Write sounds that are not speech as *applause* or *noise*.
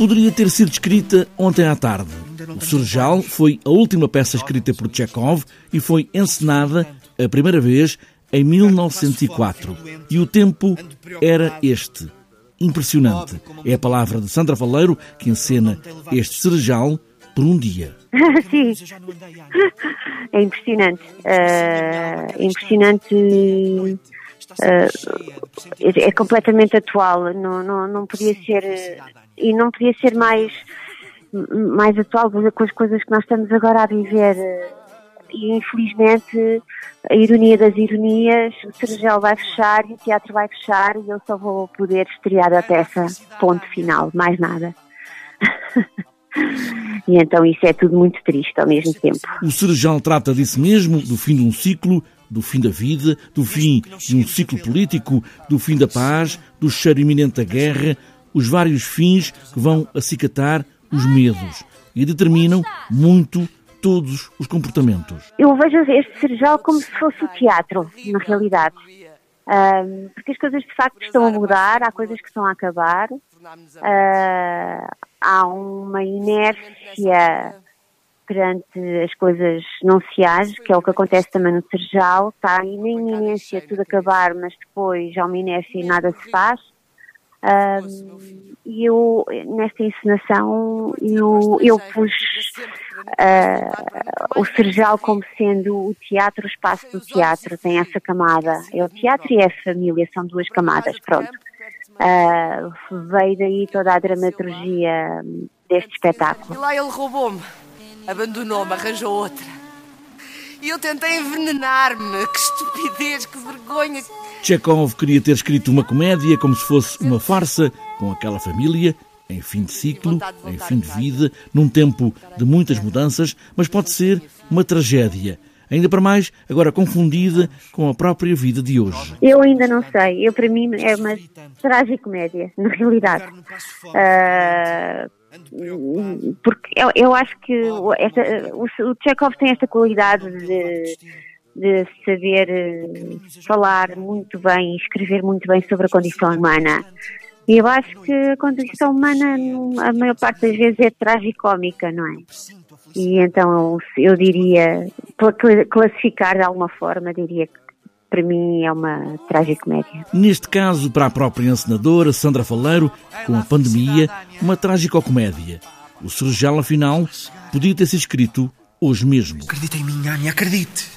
poderia ter sido escrita ontem à tarde. O Surjal foi a última peça escrita por Chekhov e foi encenada a primeira vez em 1904. E o tempo era este. Impressionante. É a palavra de Sandra Faleiro que encena este Serjal por um dia. *laughs* Sim, é impressionante. Uh, impressionante. Uh, é completamente atual. Não, não, não podia ser. E não podia ser mais, mais atual com as coisas que nós estamos agora a viver e infelizmente a ironia das ironias, o Sergel vai fechar e o teatro vai fechar e eu só vou poder estrear a peça, ponto final, mais nada. *laughs* e então isso é tudo muito triste ao mesmo tempo. O Sergel trata disso mesmo, do fim de um ciclo, do fim da vida, do fim de um ciclo político, do fim da paz, do cheiro iminente da guerra, os vários fins que vão acicatar os medos e determinam muito todos os comportamentos. Eu vejo este serjal como se fosse o teatro, na realidade. Um, porque as coisas de facto estão a mudar, há coisas que estão a acabar, uh, há uma inércia perante as coisas não se age, que é o que acontece também no Serjal, está na iminência tudo acabar, mas depois há uma inércia e nada se faz. Um, e eu, nesta encenação, eu, eu pus uh, o Serjal como sendo o teatro, o espaço do teatro, tem essa camada. É o teatro e é a família, são duas camadas, pronto. Uh, veio daí toda a dramaturgia deste espetáculo. E lá ele roubou-me, abandonou-me, arranjou outra. E eu tentei envenenar-me, que estupidez, que vergonha. Chekhov queria ter escrito uma comédia como se fosse uma farsa, com aquela família, em fim de ciclo, em fim de vida, num tempo de muitas mudanças, mas pode ser uma tragédia. Ainda para mais, agora confundida com a própria vida de hoje. Eu ainda não sei. Eu, para mim, é uma tragicomédia, na realidade. Uh, porque eu, eu, acho que esta, o, o Chekhov tem esta qualidade de de saber eh, falar muito bem, escrever muito bem sobre a condição humana. E eu acho que a condição humana, a maior parte das vezes, é tragicómica, não é? E então eu diria, para classificar de alguma forma, diria que para mim é uma tragicomédia. Neste caso, para a própria encenadora Sandra Faleiro, com a pandemia, uma tragicomédia. O Sergel, afinal, podia ter sido escrito hoje mesmo. Acredita em mim, Anne, acredite.